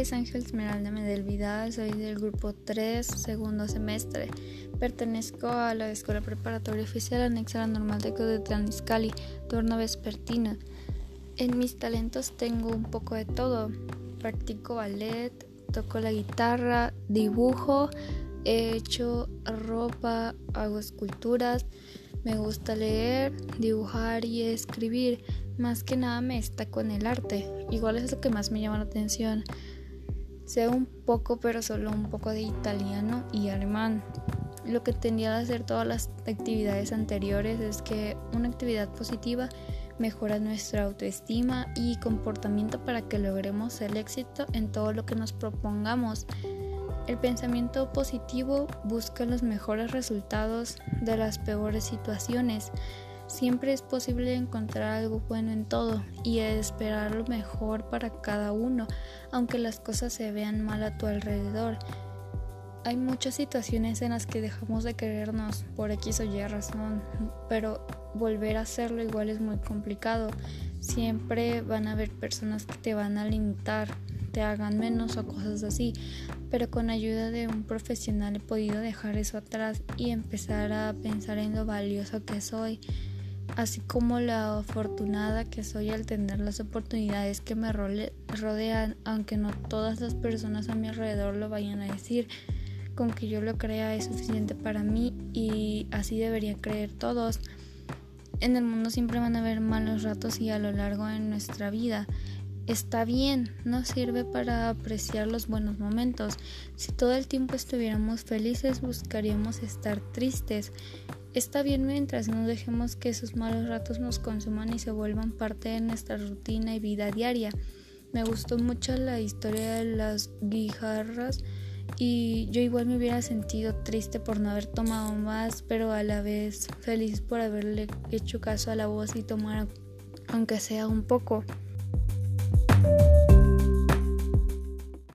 es Ángel Esmeralda Medel Vidal, soy del grupo 3, segundo semestre. Pertenezco a la Escuela Preparatoria Oficial Anexa a la Normal de Tlaniscali, turno vespertino. En mis talentos tengo un poco de todo. Practico ballet, toco la guitarra, dibujo, he hecho ropa, hago esculturas, me gusta leer, dibujar y escribir. Más que nada me destaco en el arte. Igual es lo que más me llama la atención. Sé un poco, pero solo un poco de italiano y alemán. Lo que tendría de hacer todas las actividades anteriores es que una actividad positiva mejora nuestra autoestima y comportamiento para que logremos el éxito en todo lo que nos propongamos. El pensamiento positivo busca los mejores resultados de las peores situaciones. Siempre es posible encontrar algo bueno en todo y esperar lo mejor para cada uno, aunque las cosas se vean mal a tu alrededor. Hay muchas situaciones en las que dejamos de querernos por X o Y razón, pero volver a hacerlo igual es muy complicado. Siempre van a haber personas que te van a limitar, te hagan menos o cosas así, pero con ayuda de un profesional he podido dejar eso atrás y empezar a pensar en lo valioso que soy, así como la afortunada que soy al tener las oportunidades que me rodean, aunque no todas las personas a mi alrededor lo vayan a decir. Con que yo lo crea es suficiente para mí y así deberían creer todos. En el mundo siempre van a haber malos ratos y a lo largo de nuestra vida. Está bien, no sirve para apreciar los buenos momentos. Si todo el tiempo estuviéramos felices, buscaríamos estar tristes. Está bien mientras no dejemos que esos malos ratos nos consuman y se vuelvan parte de nuestra rutina y vida diaria. Me gustó mucho la historia de las guijarras y yo igual me hubiera sentido triste por no haber tomado más, pero a la vez feliz por haberle hecho caso a la voz y tomar aunque sea un poco.